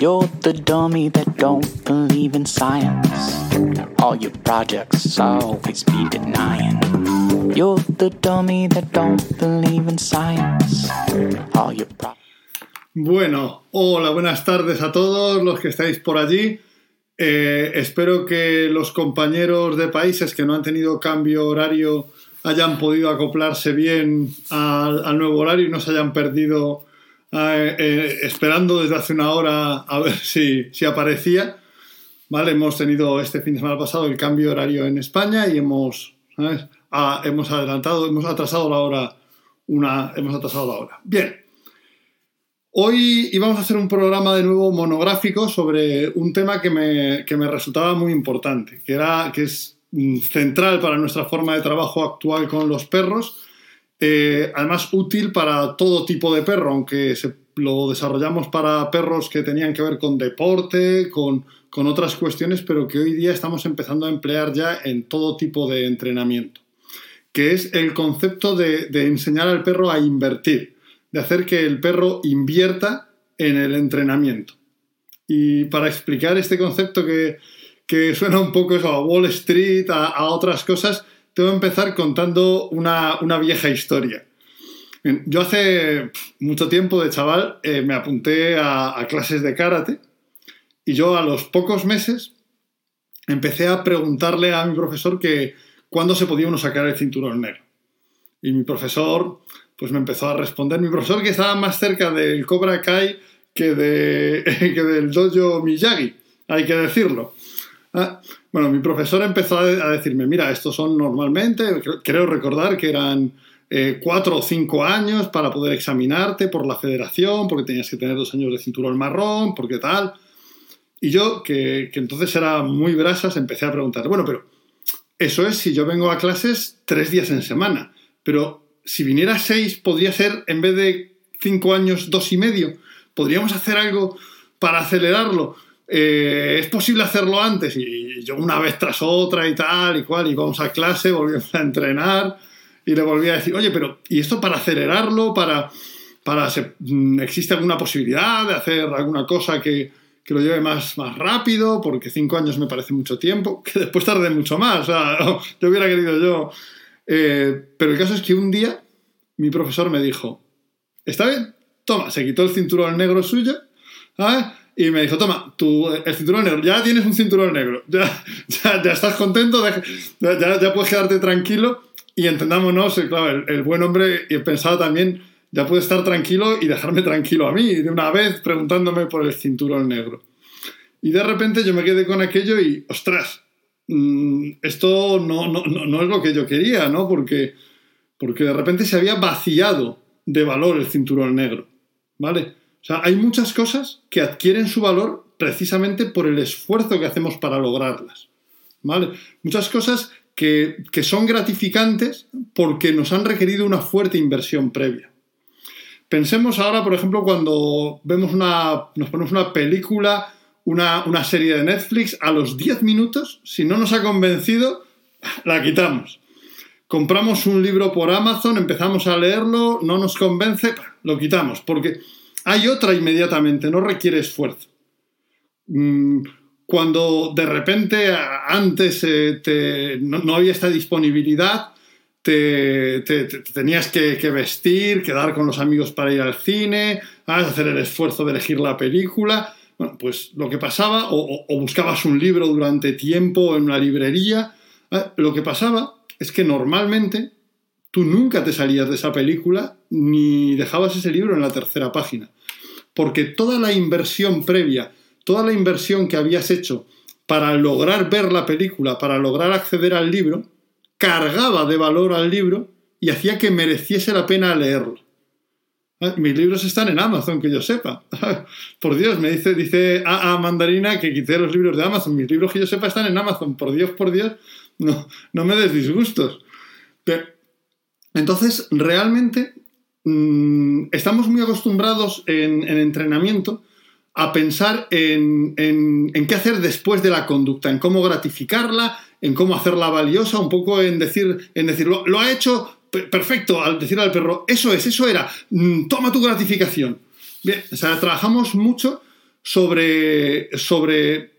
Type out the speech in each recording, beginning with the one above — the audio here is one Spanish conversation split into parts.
You're the dummy that don't believe in science. All your projects always be denying. You're the dummy that don't believe in science. All your Bueno, hola, buenas tardes a todos los que estáis por allí. Eh, espero que los compañeros de países que no han tenido cambio horario hayan podido acoplarse bien al, al nuevo horario y no se hayan perdido eh, eh, esperando desde hace una hora a ver si, si aparecía. Vale, hemos tenido este fin de semana pasado el cambio horario en España y hemos. Ah, hemos adelantado, hemos atrasado la hora, una, hemos atrasado la hora. Bien. Hoy íbamos a hacer un programa de nuevo monográfico sobre un tema que me, que me resultaba muy importante, que, era, que es central para nuestra forma de trabajo actual con los perros, eh, además útil para todo tipo de perro, aunque lo desarrollamos para perros que tenían que ver con deporte, con, otras cuestiones, pero que hoy día estamos empezando a emplear ya en todo tipo de entrenamiento, que es el concepto de, enseñar al perro a invertir de hacer que el perro invierta en el entrenamiento. Y para explicar este concepto que, suena un poco eso, a Wall Street, a, otras cosas, tengo que empezar contando una, una vieja historia. Yo hace mucho tiempo de chaval eh, me apunté a, a clases de karate y yo a los pocos meses empecé a preguntarle a mi profesor que cuándo se podía uno sacar el cinturón negro. Y mi profesor pues me empezó a responder. Mi profesor que estaba más cerca del Cobra Kai que, de, que del dojo Miyagi, hay que decirlo. Ah, bueno, mi profesor empezó a decirme, mira, estos son normalmente, creo recordar que eran eh, cuatro o cinco años para poder examinarte por la federación, porque tenías que tener dos años de cinturón marrón, porque tal. Y yo, que, que entonces era muy brasas, empecé a preguntar, bueno, pero eso es si yo vengo a clases tres días en semana, pero si viniera seis, podría ser, en vez de cinco años, dos y medio. Podríamos hacer algo para acelerarlo. Eh, ¿Es posible hacerlo antes? Y yo una vez tras otra y tal y cual, y vamos a clase, volvimos a entrenar y le volví a decir, oye, pero ¿y esto para acelerarlo? ¿Para, para se, mm, ¿Existe alguna posibilidad de hacer alguna cosa que, que lo lleve más, más rápido? Porque cinco años me parece mucho tiempo, que después tarde mucho más. O sea, yo hubiera querido yo eh, pero el caso es que un día mi profesor me dijo, ¿está bien? Toma, se quitó el cinturón negro suyo ¿sabes? Y me dijo, toma, tu, el cinturón negro, ya tienes un cinturón negro, ya, ya, ya estás contento, ya, ya, puedes quedarte tranquilo y entendámonos, claro, el, el buen hombre pensaba también, ya puede estar tranquilo y dejarme tranquilo a mí, de una vez preguntándome por el cinturón negro. Y de repente yo me quedé con aquello y, ostras, esto no, no, no, es lo que yo quería, ¿no? Porque, porque de repente se había vaciado de valor el cinturón negro, ¿vale? Hay muchas cosas que adquieren su valor precisamente por el esfuerzo que hacemos para lograrlas, ¿vale? Muchas cosas que, que son gratificantes porque nos han requerido una fuerte inversión previa. Pensemos ahora, por ejemplo, cuando vemos una, nos ponemos una película una, una serie de Netflix, a los 10 minutos, si no nos ha convencido, la quitamos. Compramos un libro por Amazon, empezamos a leerlo, no nos convence, lo quitamos, porque hay otra inmediatamente, no requiere esfuerzo. Mm, cuando de repente antes eh, no, había esta disponibilidad, te, te, te tenías que, vestir, quedar con los amigos para ir al cine, hacer el esfuerzo de elegir la película. Bueno, pues lo que pasaba, o, o, buscabas un libro durante tiempo en una librería, ¿eh? lo que pasaba es que normalmente tú nunca te salías de esa película ni dejabas ese libro en la tercera página. Porque toda la inversión previa, toda la inversión que habías hecho para lograr ver la película, para lograr acceder al libro, cargaba de valor al libro y hacía que mereciese la pena leerlo. Ah, mis libros están en Amazon, que yo sepa. Por Dios, me dice, dice a, Mandarina que quité los libros de Amazon. Mis libros que yo sepa están en Amazon. Por Dios, por Dios, no, no me des disgustos. Entonces, realmente mmm, estamos muy acostumbrados en, en entrenamiento a pensar en, qué hacer después de la conducta, en cómo gratificarla, en cómo hacerla valiosa, un poco en decir, en lo, lo ha hecho, perfecto, al decir al perro, eso es, eso era, mm, toma tu gratificación. Bien, o sea, trabajamos mucho sobre, sobre,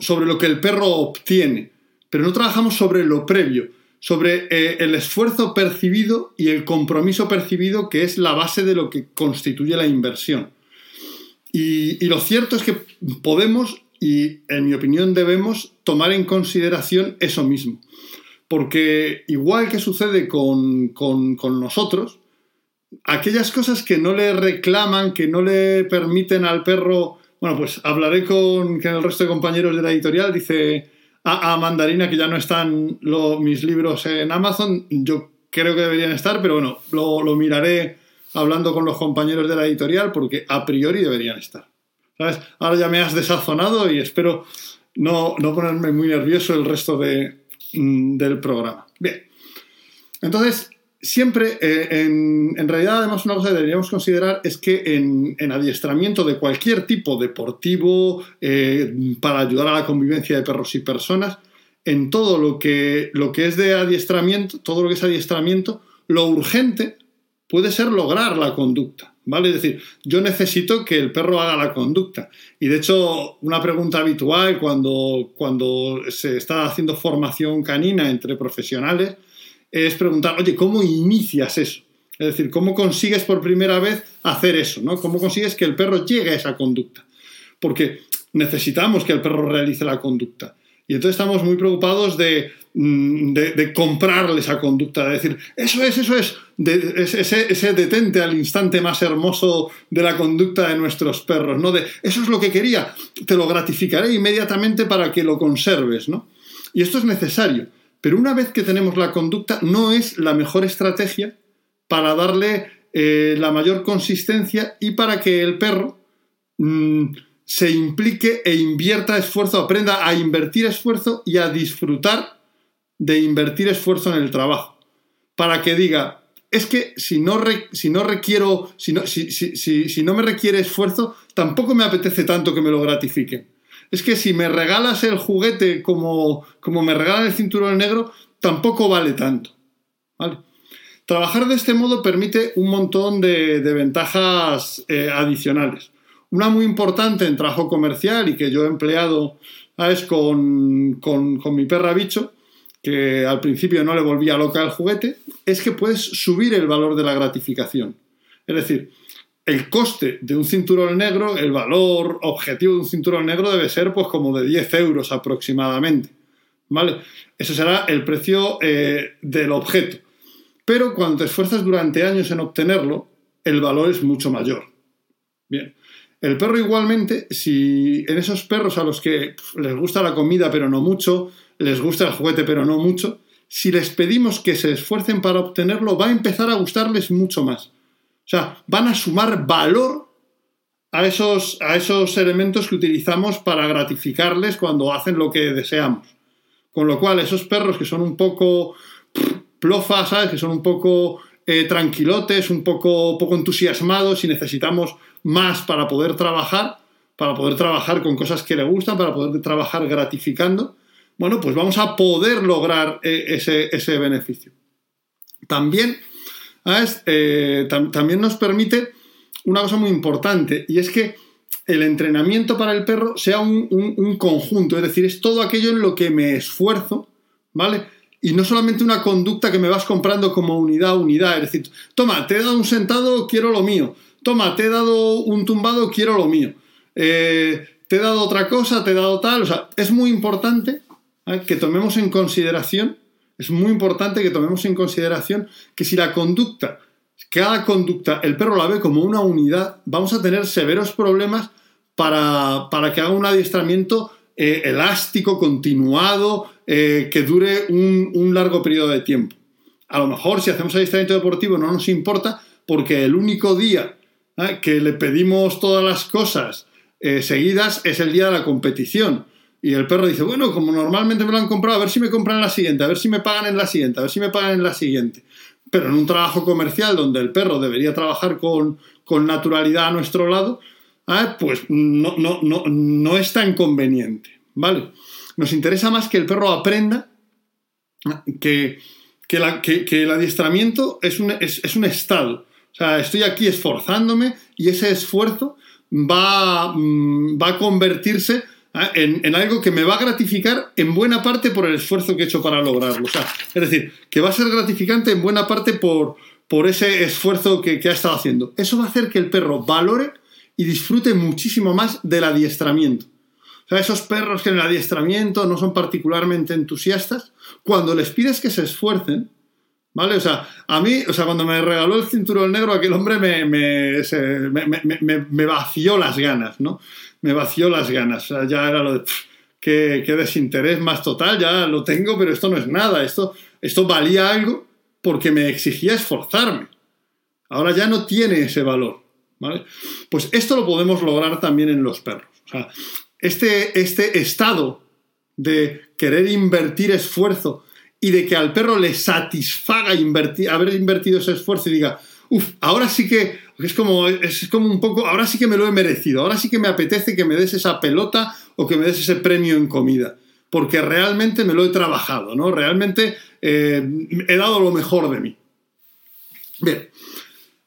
sobre lo que el perro obtiene, pero no trabajamos sobre lo previo, sobre eh, el esfuerzo percibido y el compromiso percibido que es la base de lo que constituye la inversión. Y, y lo cierto es que podemos y, en mi opinión, debemos tomar en consideración eso mismo. Porque igual que sucede con, con, con nosotros, aquellas cosas que no le reclaman, que no le permiten al perro. Bueno, pues hablaré con, el resto de compañeros de la editorial. Dice a, Mandarina que ya no están mis libros en Amazon. Yo creo que deberían estar, pero bueno, lo, miraré hablando con los compañeros de la editorial porque a priori deberían estar. ¿Sabes? Ahora ya me has desazonado y espero no, no ponerme muy nervioso el resto de, mm, del programa. Bien. Entonces, siempre, eh, en, realidad, además, una cosa que deberíamos considerar es que en, adiestramiento de cualquier tipo deportivo, eh, para ayudar a la convivencia de perros y personas, en todo lo que, lo que es de adiestramiento, todo lo que es adiestramiento, lo urgente puede ser lograr la conducta. ¿Vale? Es decir, yo necesito que el perro haga la conducta. Y de hecho, una pregunta habitual cuando, cuando se está haciendo formación canina entre profesionales es preguntar, oye, ¿cómo inicias eso? Es decir, ¿cómo consigues por primera vez hacer eso? ¿no? ¿Cómo consigues que el perro llegue a esa conducta? Porque necesitamos que el perro realice la conducta. Y entonces estamos muy preocupados de, mm, comprarle esa conducta, de decir, eso es, eso es, ese, ese, detente al instante más hermoso de la conducta de nuestros perros, ¿no? De, eso es lo que quería, te lo gratificaré inmediatamente para que lo conserves, ¿no? Y esto es necesario. Pero una vez que tenemos la conducta, no es la mejor estrategia para darle eh, la mayor consistencia y para que el perro mm, se implique e invierta esfuerzo, aprenda a invertir esfuerzo y a disfrutar de invertir esfuerzo en el trabajo. Para que diga, es que si no, si no requiero, si no, si no me requiere esfuerzo, tampoco me apetece tanto que me lo gratifiquen es que si me regalas el juguete como, como me regalan el cinturón negro, tampoco vale tanto. Trabajar de este modo permite un montón de, ventajas eh, adicionales. Una muy importante en trabajo comercial y que yo he empleado es con, con, con mi perra bicho, que al principio no le volvía loca el juguete, es que puedes subir el valor de la gratificación. Es decir, el coste de un cinturón negro, el valor objetivo de un cinturón negro debe ser pues como de 10 euros aproximadamente. ¿Vale? Eso será el precio eh, del objeto. Pero cuando te esfuerzas durante años en obtenerlo, el valor es mucho mayor. Bien. El perro igualmente, si en esos perros a los que les gusta la comida pero no mucho, les gusta el juguete pero no mucho, si les pedimos que se esfuercen para obtenerlo, va a empezar a gustarles mucho más. O sea, van a sumar valor a esos, a esos elementos que utilizamos para gratificarles cuando hacen lo que deseamos. Con lo cual, esos perros que son un poco plofas, ¿sabes? Que son un poco eh, tranquilotes, un poco, poco entusiasmados y necesitamos más para poder trabajar, para poder trabajar con cosas que le gustan, para poder trabajar gratificando, bueno, pues vamos a poder lograr eh, ese, ese beneficio. También eh, también nos permite una cosa muy importante y es que el entrenamiento para el perro sea un, conjunto, es decir, es todo aquello en lo que me esfuerzo, ¿vale? Y no solamente una conducta que me vas comprando como unidad unidad, es decir, toma, te he dado un sentado, quiero lo mío, toma, te he dado un tumbado, quiero lo mío, eh, te he dado otra cosa, te he dado tal, o sea, es muy importante que tomemos en consideración es muy importante que tomemos en consideración que si la conducta, cada conducta, el perro la ve como una unidad, vamos a tener severos problemas para, que haga un adiestramiento eh, elástico, continuado, eh, que dure un, largo periodo de tiempo. A lo mejor si hacemos adiestramiento deportivo no nos importa porque el único día ¿eh? que le pedimos todas las cosas seguidas es el día de la competición. Y el perro dice, bueno, como normalmente me lo han comprado, a ver si me compran la siguiente, a ver si me pagan en la siguiente, a ver si me pagan en la siguiente. Pero en un trabajo comercial donde el perro debería trabajar con, naturalidad a nuestro lado, ah, pues no, no, no, no es tan conveniente. ¿Vale? Nos interesa más que el perro aprenda que, que, el adiestramiento es un, es un estado. O sea, estoy aquí esforzándome y ese esfuerzo va, mm, va a convertirse. En, en, algo que me va a gratificar en buena parte por el esfuerzo que he hecho para lograrlo. O sea, es decir, que va a ser gratificante en buena parte por, por ese esfuerzo que, ha estado haciendo. Eso va a hacer que el perro valore y disfrute muchísimo más del adiestramiento. O sea, esos perros que en el adiestramiento no son particularmente entusiastas, cuando les pides que se esfuercen, ¿vale? O sea, a mí, o sea, cuando me regaló el cinturón negro, aquel hombre me, me vació las ganas, ¿no? Me vació las ganas. Ya era lo de. Qué, desinterés más total, ya lo tengo, pero esto no es nada. Esto, esto valía algo porque me exigía esforzarme. Ahora ya no tiene ese valor. ¿vale? Pues esto lo podemos lograr también en los perros. O sea, este, este estado de querer invertir esfuerzo y de que al perro le satisfaga invertir, haber invertido ese esfuerzo y diga, uff, ahora sí que es como, es como un poco, ahora sí que me lo he merecido, ahora sí que me apetece que me des esa pelota o que me des ese premio en comida, porque realmente me lo he trabajado, ¿no? Realmente eh, he dado lo mejor de mí. Bien,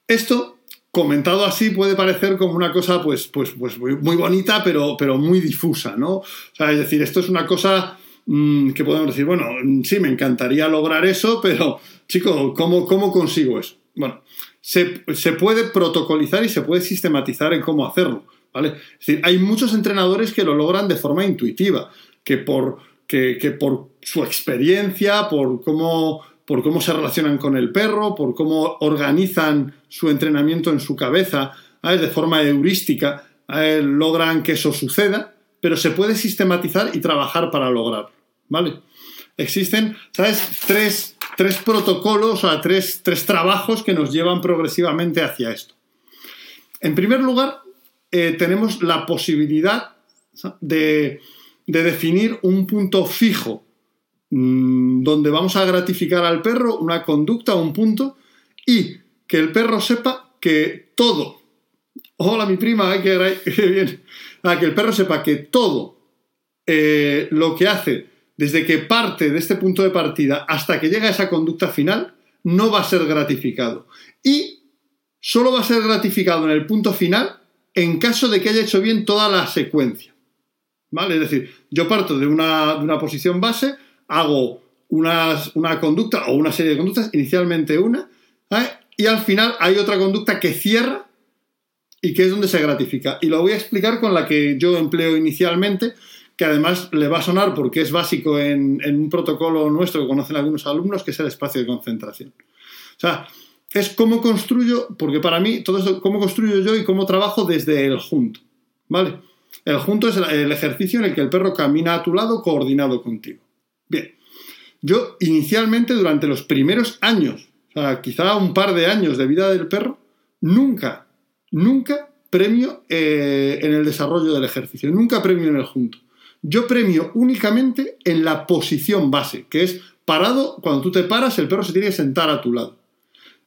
esto comentado así puede parecer como una cosa pues, pues, pues muy, bonita, pero, pero muy difusa, ¿no? O sea, es decir, esto es una cosa mmm, que podemos decir, bueno, sí, me encantaría lograr eso, pero, chico, ¿cómo, cómo consigo eso? Bueno, se, puede protocolizar y se puede sistematizar en cómo hacerlo, ¿vale? Hay muchos entrenadores que lo logran de forma intuitiva, que por, que, por su experiencia, por cómo por cómo se relacionan con el perro, por cómo organizan su entrenamiento en su cabeza, de forma heurística, logran que eso suceda, pero se puede sistematizar y trabajar para lograrlo. ¿vale? Existen, ¿sabes? Tres, tres protocolos, o sea, tres, tres, trabajos que nos llevan progresivamente hacia esto. En primer lugar, eh, tenemos la posibilidad de, de definir un punto fijo mmm, donde vamos a gratificar al perro una conducta, un punto, y que el perro sepa que todo, hola mi prima, ay, qué, qué que el perro sepa que todo eh, lo que hace desde que parte de este punto de partida hasta que llega a esa conducta final, no va a ser gratificado. Y solo va a ser gratificado en el punto final en caso de que haya hecho bien toda la secuencia. ¿Vale? Es decir, yo parto de una, de una posición base, hago unas, una conducta o una serie de conductas, inicialmente una, y al final hay otra conducta que cierra y que es donde se gratifica. Y lo voy a explicar con la que yo empleo inicialmente, que además le va a sonar porque es básico en, un protocolo nuestro que conocen algunos alumnos, que es el espacio de concentración. O sea, es cómo construyo, porque para mí todo esto, cómo construyo yo y cómo trabajo desde el junto. ¿Vale? El junto es el, el ejercicio en el que el perro camina a tu lado coordinado contigo. Bien, yo inicialmente durante los primeros años, o sea, quizá un par de años de vida del perro, nunca, nunca premio eh, en el desarrollo del ejercicio, nunca premio en el junto. Yo premio únicamente en la posición base, que es parado, cuando tú te paras, el perro se tiene que sentar a tu lado.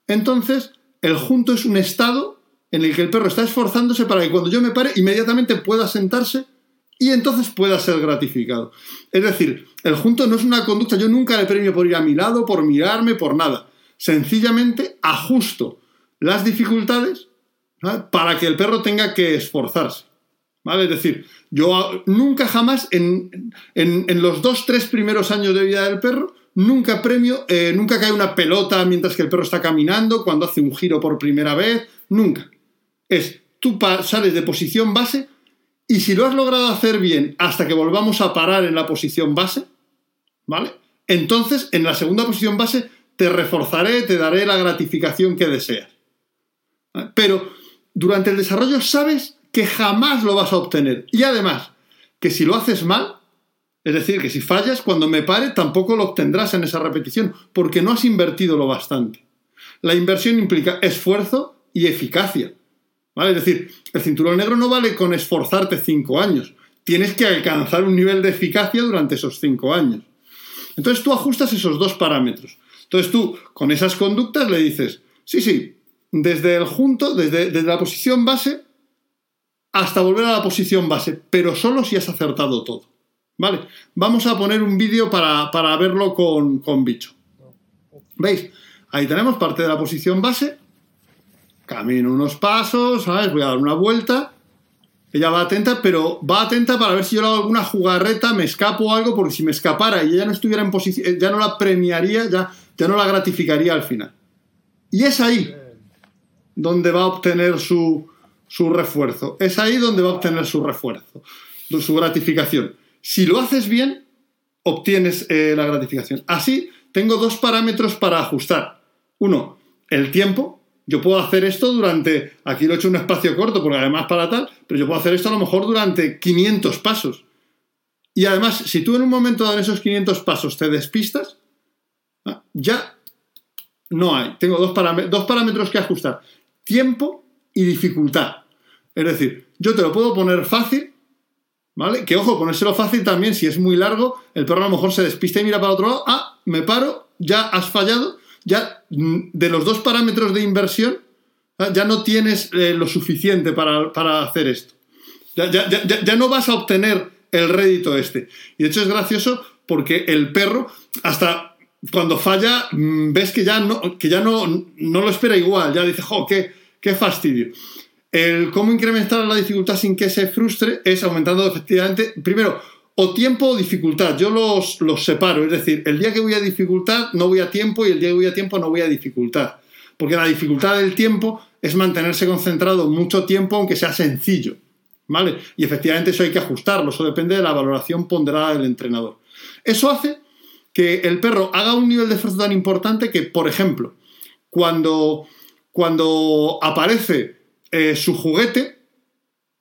Entonces, el junto es un estado en el que el perro está esforzándose para que cuando yo me pare, inmediatamente pueda sentarse y entonces pueda ser gratificado. Es decir, el junto no es una conducta, yo nunca le premio por ir a mi lado, por mirarme, por nada. Sencillamente ajusto las dificultades para que el perro tenga que esforzarse. ¿Vale? Es decir, yo nunca jamás en, en, en, los dos, tres primeros años de vida del perro, nunca premio, eh, nunca cae una pelota mientras que el perro está caminando, cuando hace un giro por primera vez, nunca. Es, tú sales de posición base y si lo has logrado hacer bien hasta que volvamos a parar en la posición base, ¿vale? Entonces, en la segunda posición base, te reforzaré, te daré la gratificación que deseas. Pero durante el desarrollo sabes que jamás lo vas a obtener. Y además, que si lo haces mal, es decir, que si fallas, cuando me pare, tampoco lo obtendrás en esa repetición, porque no has invertido lo bastante. La inversión implica esfuerzo y eficacia. ¿Vale? Es decir, el cinturón negro no vale con esforzarte cinco años. Tienes que alcanzar un nivel de eficacia durante esos cinco años. Entonces tú ajustas esos dos parámetros. Entonces tú, con esas conductas, le dices, sí, sí, desde el junto, desde, desde la posición base hasta volver a la posición base, pero solo si has acertado todo. ¿Vale? Vamos a poner un vídeo para, para, verlo con, con bicho. ¿Veis? Ahí tenemos parte de la posición base camino unos pasos, ¿sabes? Voy a dar una vuelta Ella va atenta, pero va atenta para ver si yo le hago alguna jugarreta, me escapo o algo, porque si me escapara y ella no estuviera en posición, ya no la premiaría, ya, ya no la gratificaría al final. Y es ahí donde va a obtener su, su refuerzo. Es ahí donde va a obtener su refuerzo, su gratificación. Si lo haces bien, obtienes eh, la gratificación. Así, tengo dos parámetros para ajustar. Uno, el tiempo. Yo puedo hacer esto durante, aquí lo he hecho un espacio corto, porque además para tal, pero yo puedo hacer esto a lo mejor durante 500 pasos. Y además, si tú en un momento dado esos 500 pasos te despistas, ya no hay. Tengo dos, dos parámetros que ajustar. Tiempo y dificultad. Es decir, yo te lo puedo poner fácil, ¿vale? Que ojo, ponérselo fácil también, si es muy largo, el perro a lo mejor se despista y mira para otro lado, ah, me paro, ya has fallado, ya mm, de los dos parámetros de inversión, ah, ya no tienes eh, lo suficiente para, hacer esto. Ya, ya, no vas a obtener el rédito este. Y de hecho es gracioso porque el perro, hasta cuando falla, mm, ves que ya no, que ya no, no lo espera igual, ya dice, jo, qué, qué fastidio. El cómo incrementar la dificultad sin que se frustre es aumentando efectivamente, primero, o tiempo o dificultad. Yo los, los separo, es decir, el día que voy a dificultad no voy a tiempo y el día que voy a tiempo no voy a dificultad. Porque la dificultad del tiempo es mantenerse concentrado mucho tiempo aunque sea sencillo. ¿Vale? Y efectivamente eso hay que ajustarlo, eso depende de la valoración ponderada del entrenador. Eso hace que el perro haga un nivel de esfuerzo tan importante que, por ejemplo, cuando, cuando aparece eh, su juguete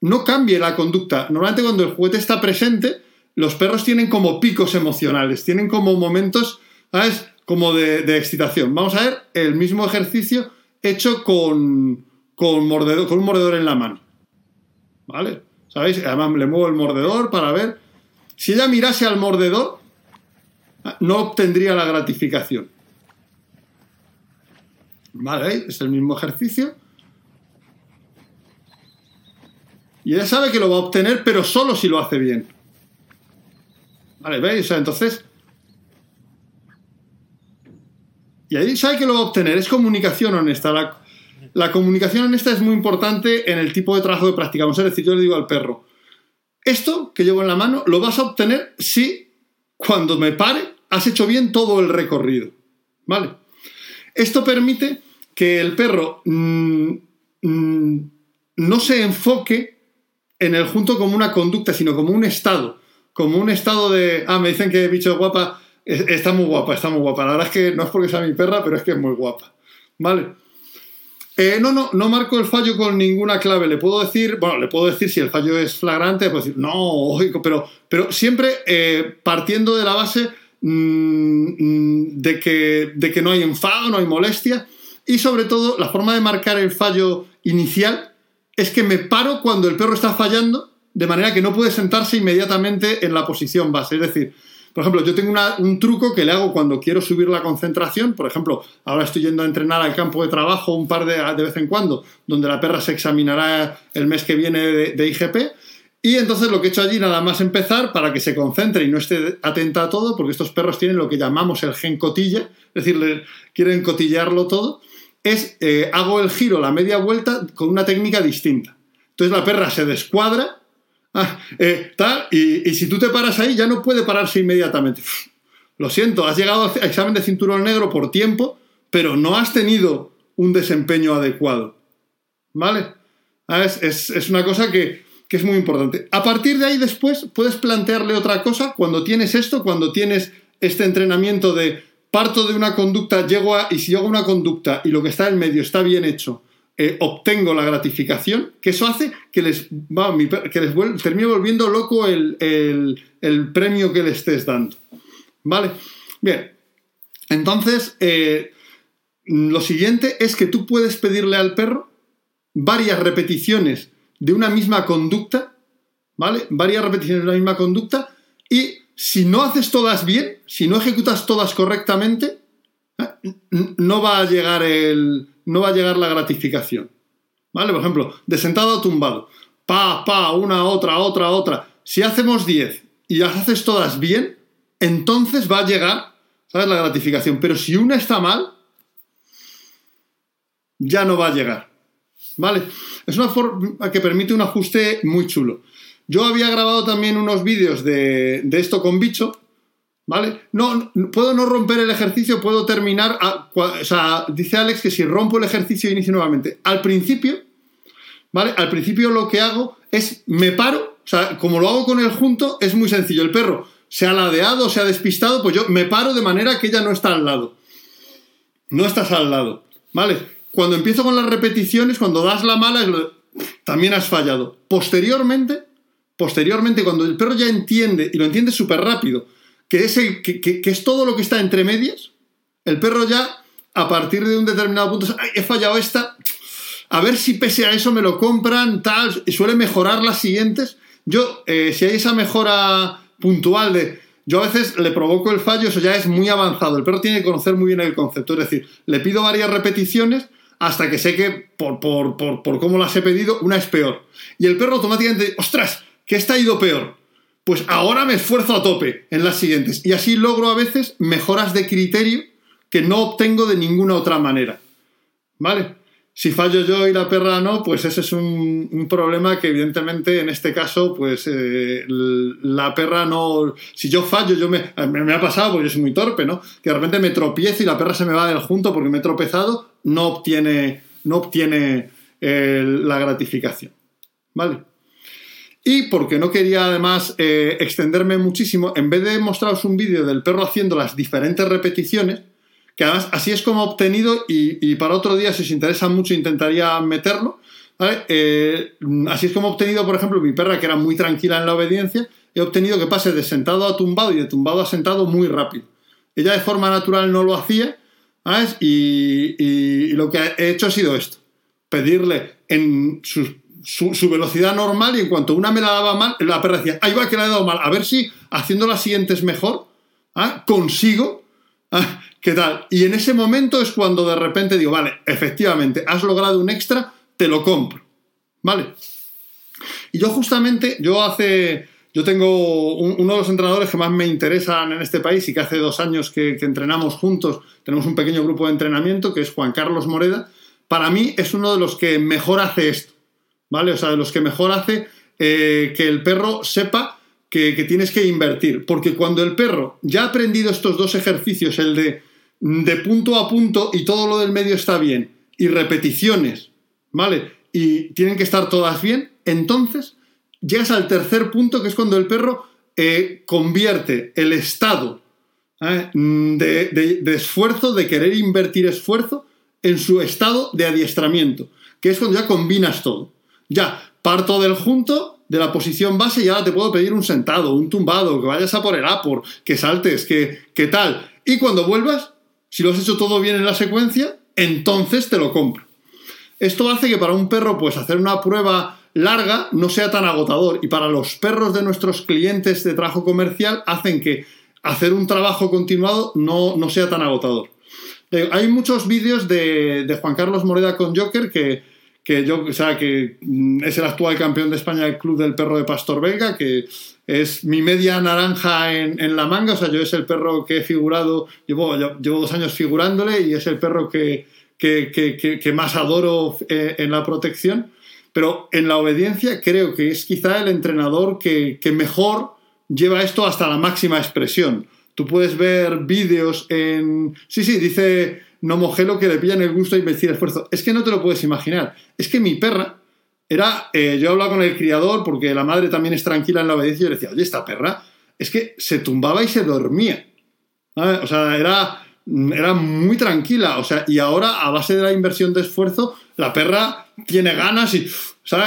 no cambie la conducta. Normalmente cuando el juguete está presente, los perros tienen como picos emocionales, tienen como momentos, ¿sabes? Como de, excitación. Vamos a ver el mismo ejercicio hecho con, con, mordedor, con un mordedor en la mano. ¿Vale? ¿Sabéis? Además le muevo el mordedor para ver. Si ella mirase al mordedor, no obtendría la gratificación. ¿Vale? Es el mismo ejercicio. Y ella sabe que lo va a obtener, pero solo si lo hace bien. ¿Vale? ¿Veis? O sea, entonces. Y ahí sabe que lo va a obtener. Es comunicación honesta. La, comunicación honesta es muy importante en el tipo de trabajo que practicamos. Es decir, yo le digo al perro: Esto que llevo en la mano lo vas a obtener si cuando me pare has hecho bien todo el recorrido. ¿Vale? Esto permite que el perro mm, mm, no se enfoque en el junto como una conducta, sino como un estado. Como un estado de. Ah, me dicen que bicho guapa. Está muy guapa, está muy guapa. La verdad es que no es porque sea mi perra, pero es que es muy guapa. ¿Vale? Eh, no, no, no marco el fallo con ninguna clave. Le puedo decir, bueno, le puedo decir si el fallo es flagrante, puedo decir, no, pero, pero siempre eh, partiendo de la base de, que, de que no hay enfado, no hay molestia. Y sobre todo, la forma de marcar el fallo inicial es que me paro cuando el perro está fallando, de manera que no puede sentarse inmediatamente en la posición base. Es decir, por ejemplo, yo tengo un truco que le hago cuando quiero subir la concentración. Por ejemplo, ahora estoy yendo a entrenar al campo de trabajo un par de, de vez en cuando, donde la perra se examinará el mes que viene de, IGP. Y entonces lo que he hecho allí, nada más empezar, para que se concentre y no esté atenta a todo, porque estos perros tienen lo que llamamos el gen cotilla, es decir, quieren cotillarlo todo es eh, hago el giro, la media vuelta, con una técnica distinta. Entonces la perra se descuadra, ah, eh, y, si tú te paras ahí, ya no puede pararse inmediatamente. Lo siento, has llegado al examen de cinturón negro por tiempo, pero no has tenido un desempeño adecuado. ¿Vale? Ah, es, una cosa que, que es muy importante. A partir de ahí después puedes plantearle otra cosa cuando tienes esto, cuando tienes este entrenamiento de parto de una conducta, llego a, y si hago una conducta y lo que está en medio está bien hecho, eh, obtengo la gratificación, que eso hace que les, va, que les termine volviendo loco el, premio que le estés dando. ¿Vale? Bien. Entonces, eh, lo siguiente es que tú puedes pedirle al perro varias repeticiones de una misma conducta, ¿vale? Varias repeticiones de una misma conducta y si no haces todas bien, si no ejecutas todas correctamente, ¿eh? no va a llegar el, no va a llegar la gratificación. ¿Vale? Por ejemplo, de sentado a tumbado. Pa, pa, una, otra, otra, otra. Si hacemos 10 y las haces todas bien, entonces va a llegar, ¿sabes? La gratificación. Pero si una está mal, ya no va a llegar. ¿Vale? Es una forma que permite un ajuste muy chulo. Yo había grabado también unos vídeos de, esto con bicho, ¿vale? No, puedo no romper el ejercicio, puedo terminar. o sea, dice Alex que si rompo el ejercicio inicio nuevamente. Al principio, ¿vale? Al principio lo que hago es me paro, o sea, como lo hago con el junto, es muy sencillo. El perro se ha ladeado, se ha despistado, pues yo me paro de manera que ella no está al lado. No estás al lado, ¿vale? Cuando empiezo con las repeticiones, cuando das la mala, también has fallado. Posteriormente, posteriormente, cuando el perro ya entiende, y lo entiende súper rápido, que es, que, es todo lo que está entre medias, el perro ya, a partir de un determinado punto, he fallado esta, a ver si pese a eso me lo compran, tal, y suele mejorar las siguientes. Yo, eh, si hay esa mejora puntual de yo a veces le provoco el fallo, eso ya es muy avanzado. El perro tiene que conocer muy bien el concepto. Es decir, le pido varias repeticiones hasta que sé que por, por, por, cómo las he pedido, una es peor. Y el perro automáticamente, ostras, que esta ha ido peor. Pues ahora me esfuerzo a tope en las siguientes. Y así logro a veces mejoras de criterio que no obtengo de ninguna otra manera. ¿Vale? Si fallo yo y la perra no, pues ese es un, problema que evidentemente en este caso, pues eh, la perra no... Si yo fallo, yo me, me, ha pasado porque yo soy muy torpe, ¿no? Que de repente me tropiezo y la perra se me va del junto porque me he tropezado, no obtiene, no obtiene eh, la gratificación. ¿Vale? Y porque no quería además eh, extenderme muchísimo, en vez de mostraros un vídeo del perro haciendo las diferentes repeticiones, que además así es como obtenido, y, para otro día, si os interesa mucho, intentaría meterlo. Eh, así es como obtenido, por ejemplo, mi perra, que era muy tranquila en la obediencia, he obtenido que pase de sentado a tumbado y de tumbado a sentado muy rápido. Ella de forma natural no lo hacía. Y, lo que he hecho ha sido esto: pedirle en su, velocidad normal y en cuanto una me la daba mal, la perra decía, ahí va que la he dado mal, a ver si haciendo las siguientes mejor, ¿ah? consigo ¿ah? ¿Qué tal? Y en ese momento es cuando de repente digo, vale, efectivamente, has logrado un extra, te lo compro. ¿Vale? Y yo justamente, yo hace, yo tengo uno de los entrenadores que más me interesan en este país y que hace dos años que, entrenamos juntos, tenemos un pequeño grupo de entrenamiento que es Juan Carlos Moreda. Para mí es uno de los que mejor hace esto, ¿vale? O sea, de los que mejor hace eh, que el perro sepa que, tienes que invertir. Porque cuando el perro ya ha aprendido estos dos ejercicios, el de de punto a punto y todo lo del medio está bien, y repeticiones, ¿vale? Y tienen que estar todas bien, entonces llegas al tercer punto, que es cuando el perro eh, convierte el estado ¿eh? de, de, esfuerzo, de querer invertir esfuerzo, en su estado de adiestramiento, que es cuando ya combinas todo. Ya parto del junto, de la posición base, y ahora te puedo pedir un sentado, un tumbado, que vayas a por el apor, que saltes, que, que tal. Y cuando vuelvas, si lo has hecho todo bien en la secuencia, entonces te lo compro. Esto hace que para un perro, pues hacer una prueba larga no sea tan agotador. Y para los perros de nuestros clientes de trabajo comercial, hacen que hacer un trabajo continuado no, no sea tan agotador. Eh, hay muchos vídeos de, de Juan Carlos Moreda con Joker que, que yo, o sea, que mm, es el actual campeón de España del Club del Perro de Pastor Belga, que es mi media naranja en, la manga, o sea, yo es el perro que he figurado, llevo, llevo dos años figurándole y es el perro que, que, más adoro eh, en la protección, pero en la obediencia creo que es quizá el entrenador que, mejor lleva esto hasta la máxima expresión. Tú puedes ver vídeos en... Sí, sí, dice no Mogelo que le pillan el gusto y el esfuerzo. Es que no te lo puedes imaginar. Es que mi perra era. Eh, yo hablaba con el criador porque la madre también es tranquila en la obediencia y yo le decía, oye, esta perra es que se tumbaba y se dormía. O sea, era, era muy tranquila. O sea, y ahora, a base de la inversión de esfuerzo, la perra tiene ganas y,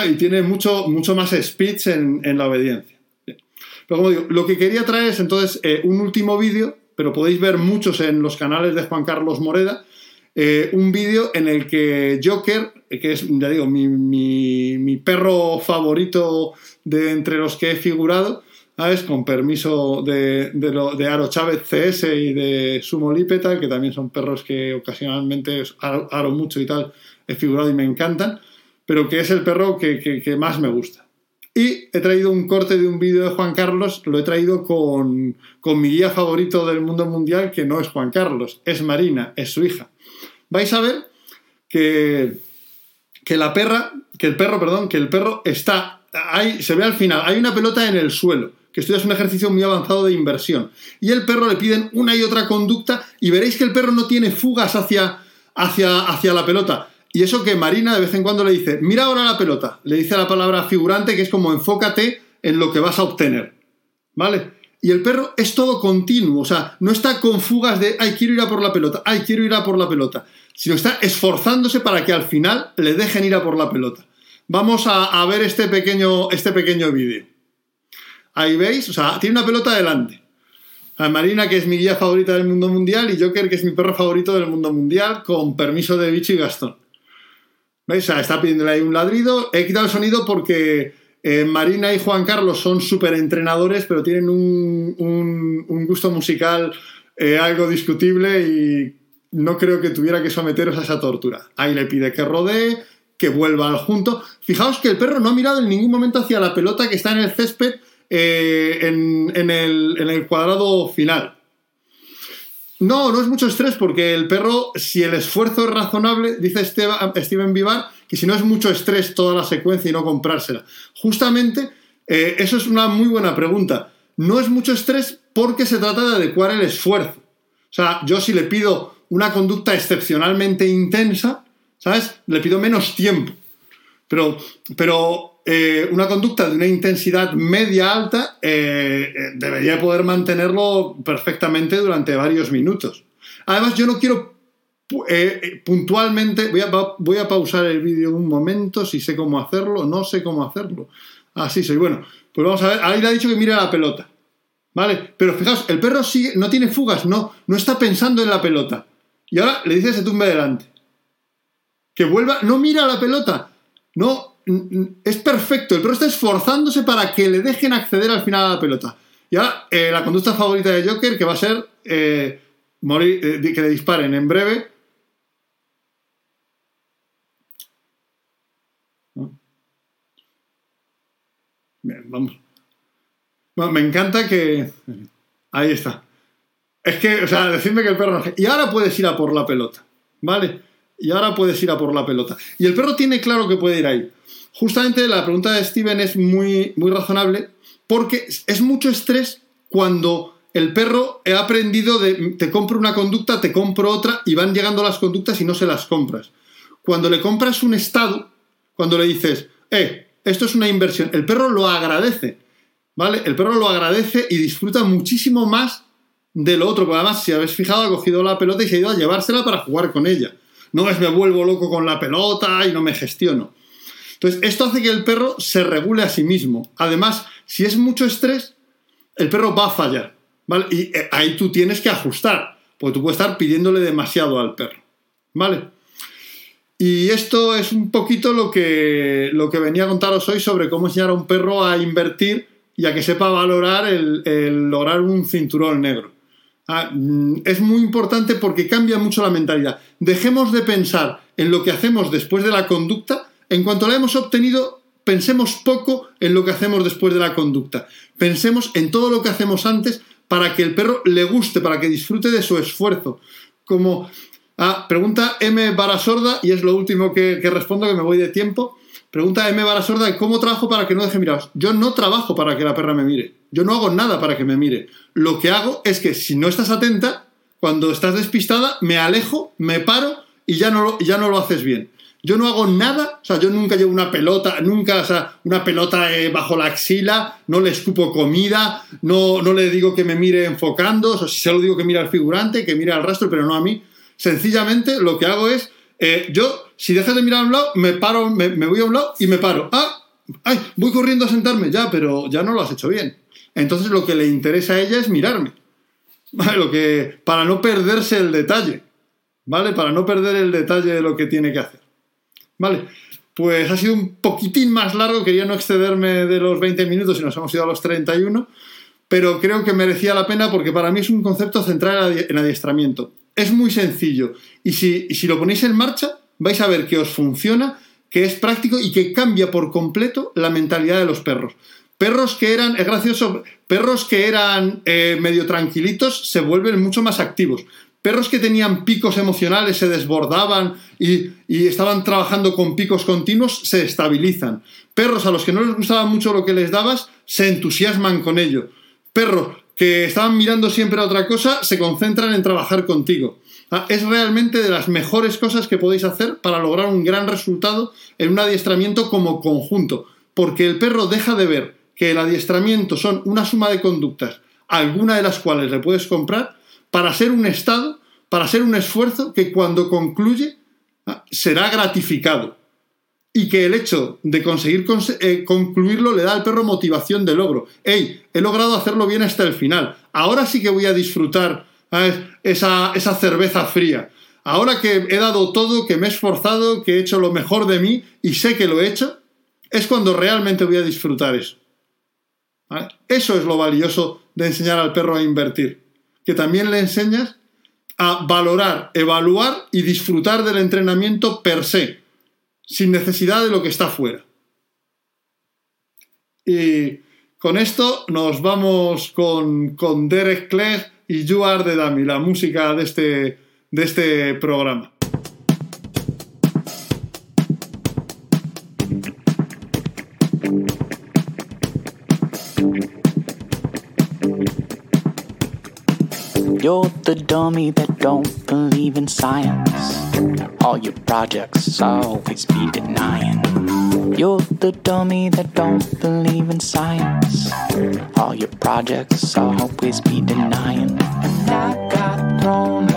y tiene mucho, mucho más speech en, la obediencia. Pero como digo, lo que quería traer es entonces eh, un último vídeo pero podéis ver muchos en los canales de Juan Carlos Moreda, eh, un vídeo en el que Joker, que es, ya digo, mi, perro favorito de entre los que he figurado, con permiso de, de, Aro Chávez CS y de Sumo Lípeta, que también son perros que ocasionalmente aro, mucho y tal, he figurado y me encantan, pero que es el perro que más me gusta. Y he traído un corte de un vídeo de Juan Carlos, lo he traído con, mi guía favorito del mundo mundial, que no es Juan Carlos, es Marina, es su hija. Vais a ver que que la perra, que el perro, perdón, que el perro está, ahí, se ve al final, hay una pelota en el suelo, que esto es un ejercicio muy avanzado de inversión. Y el perro le piden una y otra conducta y veréis que el perro no tiene fugas hacia, hacia, hacia la pelota. Y eso que Marina de vez en cuando le dice, mira ahora la pelota, le dice la palabra figurante que es como enfócate en lo que vas a obtener. ¿Vale? Y el perro es todo continuo, o sea, no está con fugas de, ay, quiero ir a por la pelota, ay, quiero ir a por la pelota, sino está esforzándose para que al final le dejen ir a por la pelota. Vamos a, ver este pequeño, este pequeño vídeo. Ahí veis, o sea, tiene una pelota delante. A Marina, que es mi guía favorita del mundo mundial, y Joker, que es mi perro favorito del mundo mundial, con permiso de Bicho y Gastón. ¿Veis? Está pidiéndole ahí un ladrido. He quitado el sonido porque eh, Marina y Juan Carlos son súper entrenadores, pero tienen un, gusto musical eh, algo discutible y no creo que tuviera que someteros a esa tortura. Ahí le pide que rodee, que vuelva al junto. Fijaos que el perro no ha mirado en ningún momento hacia la pelota que está en el césped eh, en, el, en el cuadrado final. No, no es mucho estrés porque el perro, si el esfuerzo es razonable, dice Steven Vivar, que si no es mucho estrés toda la secuencia y no comprársela. Justamente, eh, eso es una muy buena pregunta. No es mucho estrés porque se trata de adecuar el esfuerzo. O sea, yo si le pido una conducta excepcionalmente intensa, ¿sabes? Le pido menos tiempo. Pero, pero eh, una conducta de una intensidad media alta eh, eh, debería poder mantenerlo perfectamente durante varios minutos. Además, yo no quiero puntualmente, voy a, voy a, pausar el vídeo un momento, si sé cómo hacerlo, no sé cómo hacerlo. Así soy. Bueno, pues vamos a ver. Ahí le ha dicho que mire la pelota. ¿Vale? Pero fijaos, el perro no tiene fugas, no, no está pensando en la pelota. Y ahora le dice que se tumbe delante. Que vuelva, no mira la pelota. No, es perfecto. El perro está esforzándose para que le dejen acceder al final a la pelota. Y ahora, eh, la conducta favorita de Joker, que va a ser eh, morir, eh, que le disparen en breve. Bien, vamos. me encanta que. Ahí está. Es que, o sea, decirme que el perro. Y ahora puedes ir a por la pelota. ¿Vale? Y ahora puedes ir a por la pelota. Y el perro tiene claro que puede ir ahí. Justamente la pregunta de Steven es muy, muy razonable porque es mucho estrés cuando el perro ha aprendido de te compro una conducta, te compro otra y van llegando las conductas y no se las compras. Cuando le compras un estado, cuando le dices, eh, esto es una inversión, el perro lo agradece, ¿vale? El perro lo agradece y disfruta muchísimo más de lo otro, porque además, si habéis fijado, ha cogido la pelota y se ha ido a llevársela para jugar con ella. No es me vuelvo loco con la pelota y no me gestiono. Entonces, esto hace que el perro se regule a sí mismo. Además, si es mucho estrés, el perro va a fallar. ¿vale? Y eh, ahí tú tienes que ajustar, porque tú puedes estar pidiéndole demasiado al perro. ¿Vale? Y esto es un poquito lo que, lo que venía a contaros hoy sobre cómo enseñar a un perro a invertir y a que sepa valorar el, lograr un cinturón negro. Ah, mm, es muy importante porque cambia mucho la mentalidad. Dejemos de pensar en lo que hacemos después de la conducta en cuanto la hemos obtenido, pensemos poco en lo que hacemos después de la conducta. Pensemos en todo lo que hacemos antes para que el perro le guste, para que disfrute de su esfuerzo. Como ah, pregunta M. Barasorda, y es lo último que, respondo, que me voy de tiempo. Pregunta M. Barasorda, ¿cómo trabajo para que no deje miraros? Yo no trabajo para que la perra me mire. Yo no hago nada para que me mire. Lo que hago es que si no estás atenta, cuando estás despistada, me alejo, me paro y ya no ya no lo haces bien. Yo no hago nada, o sea, yo nunca llevo una pelota, nunca, o sea, una pelota eh, bajo la axila, no le escupo comida, no, no le digo que me mire enfocando, o sea, si se lo digo que mire al figurante, que mire al rastro, pero no a mí. Sencillamente lo que hago es, eh, yo, si dejas de mirar a un lado, me paro, me, voy a un lado y me paro. Ah, ay, voy corriendo a sentarme, ya, pero ya no lo has hecho bien. Entonces lo que le interesa a ella es mirarme. Lo que, para no perderse el detalle, ¿vale? Para no perder el detalle de lo que tiene que hacer. Vale, pues ha sido un poquitín más largo, quería no excederme de los 20 minutos y nos hemos ido a los 31, pero creo que merecía la pena porque para mí es un concepto central en adiestramiento. Es muy sencillo y si, si lo ponéis en marcha vais a ver que os funciona, que es práctico y que cambia por completo la mentalidad de los perros. Perros que eran, es gracioso, perros que eran eh, medio tranquilitos se vuelven mucho más activos. Perros que tenían picos emocionales se desbordaban y, y, estaban trabajando con picos continuos se estabilizan. Perros a los que no les gustaba mucho lo que les dabas se entusiasman con ello. Perros que estaban mirando siempre a otra cosa se concentran en trabajar contigo. Ah, es realmente de las mejores cosas que podéis hacer para lograr un gran resultado en un adiestramiento como conjunto, porque el perro deja de ver que el adiestramiento son una suma de conductas, alguna de las cuales le puedes comprar, para ser un estado, para ser un esfuerzo que cuando concluye ah, será gratificado. Y que el hecho de conseguir eh, concluirlo le da al perro motivación de logro. ¡Ey! He logrado hacerlo bien hasta el final. Ahora sí que voy a disfrutar esa cerveza fría. Ahora que he dado todo, que me he esforzado, que he hecho lo mejor de mí y sé que lo he hecho, es cuando realmente voy a disfrutar eso. Eso es lo valioso de enseñar al perro a invertir. Que también le enseñas a valorar, evaluar y disfrutar del entrenamiento per se, sin necesidad de lo que está fuera. Y con esto nos vamos con, con Derek Clegg y You Are the Dummy, la música de este, de este programa. You're the dummy that don't believe in science. All your projects always be denying. You're the dummy that don't believe in science. All your projects always be denying. And I got thrown